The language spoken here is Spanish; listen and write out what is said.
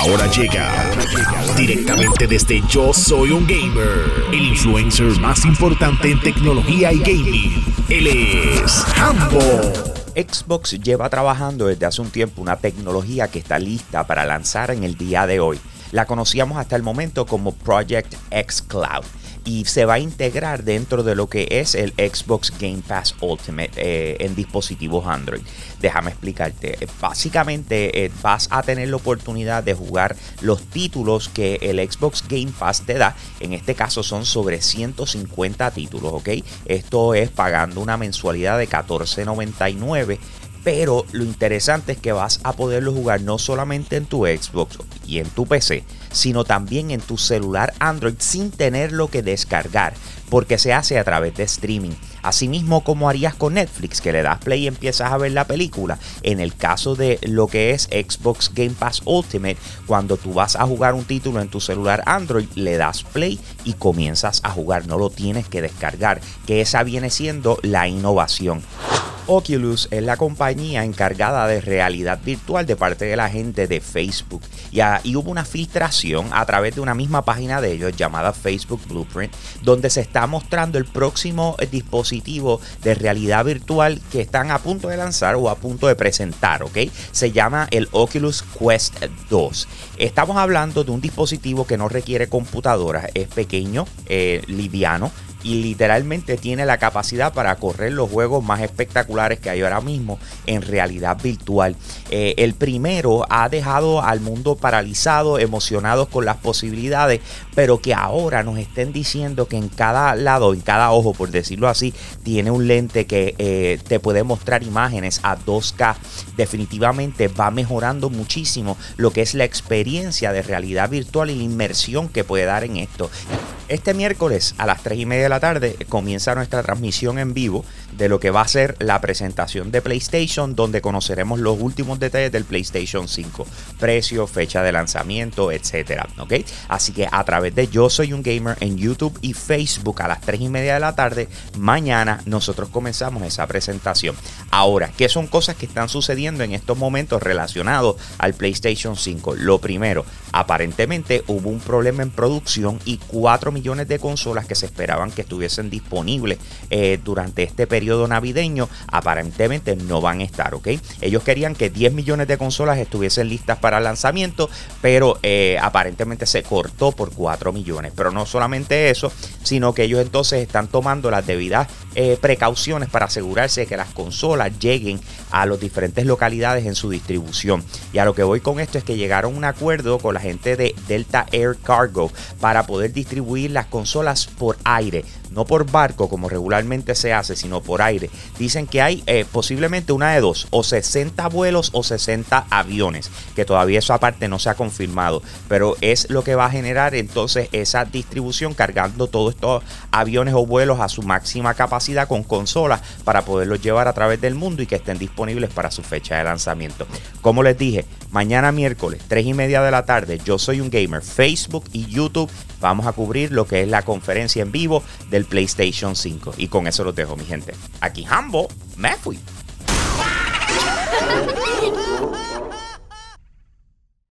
Ahora llega directamente desde Yo Soy un Gamer, el influencer más importante en tecnología y gaming. Él es Hambo. Xbox lleva trabajando desde hace un tiempo una tecnología que está lista para lanzar en el día de hoy. La conocíamos hasta el momento como Project X Cloud y se va a integrar dentro de lo que es el Xbox Game Pass Ultimate eh, en dispositivos Android. Déjame explicarte. Básicamente eh, vas a tener la oportunidad de jugar los títulos que el Xbox Game Pass te da. En este caso son sobre 150 títulos, ¿ok? Esto es pagando una mensualidad de 14.99 pero lo interesante es que vas a poderlo jugar no solamente en tu Xbox y en tu PC, sino también en tu celular Android sin tenerlo que descargar, porque se hace a través de streaming. Asimismo como harías con Netflix, que le das play y empiezas a ver la película. En el caso de lo que es Xbox Game Pass Ultimate, cuando tú vas a jugar un título en tu celular Android, le das play y comienzas a jugar. No lo tienes que descargar, que esa viene siendo la innovación. Oculus es la compañía encargada de realidad virtual de parte de la gente de Facebook. Y, y, hubo una filtración a través de una misma página de ellos llamada Facebook Blueprint, donde se está mostrando el próximo dispositivo de realidad virtual que están a punto de lanzar o a punto de presentar, ¿ok? Se llama el Oculus Quest 2. Estamos hablando de un dispositivo que no requiere computadora, es pequeño, eh, liviano, y literalmente tiene la capacidad para correr los juegos más espectaculares que hay ahora mismo en realidad virtual. Eh, el primero ha dejado al mundo paralizado, emocionados con las posibilidades, pero que ahora nos estén diciendo que en cada lado, en cada ojo, por decirlo así, tiene un lente que eh, te puede mostrar imágenes a 2K. Definitivamente va mejorando muchísimo lo que es la experiencia de realidad virtual y la inmersión que puede dar en esto. Este miércoles a las 3 y media la tarde comienza nuestra transmisión en vivo de lo que va a ser la presentación de PlayStation, donde conoceremos los últimos detalles del PlayStation 5, precio, fecha de lanzamiento, etcétera. ¿ok? Así que a través de Yo Soy un Gamer en YouTube y Facebook a las 3 y media de la tarde, mañana nosotros comenzamos esa presentación. Ahora, ¿qué son cosas que están sucediendo en estos momentos relacionados al PlayStation 5? Lo primero, aparentemente hubo un problema en producción y 4 millones de consolas que se esperaban que estuviesen disponibles eh, durante este periodo navideño, aparentemente no van a estar, ¿ok? Ellos querían que 10 millones de consolas estuviesen listas para lanzamiento, pero eh, aparentemente se cortó por 4 millones. Pero no solamente eso, sino que ellos entonces están tomando las debidas eh, precauciones para asegurarse de que las consolas lleguen a las diferentes localidades en su distribución. Y a lo que voy con esto es que llegaron a un acuerdo con la gente de Delta Air Cargo para poder distribuir las consolas por aire no por barco como regularmente se hace, sino por aire. Dicen que hay eh, posiblemente una de dos, o 60 vuelos o 60 aviones, que todavía eso aparte no se ha confirmado, pero es lo que va a generar entonces esa distribución cargando todos estos aviones o vuelos a su máxima capacidad con consolas para poderlos llevar a través del mundo y que estén disponibles para su fecha de lanzamiento. Como les dije, mañana miércoles, 3 y media de la tarde, yo soy un gamer, Facebook y YouTube vamos a cubrir lo que es la conferencia en vivo del PlayStation 5. Y con eso los dejo, mi gente. Aquí Hambo, me fui.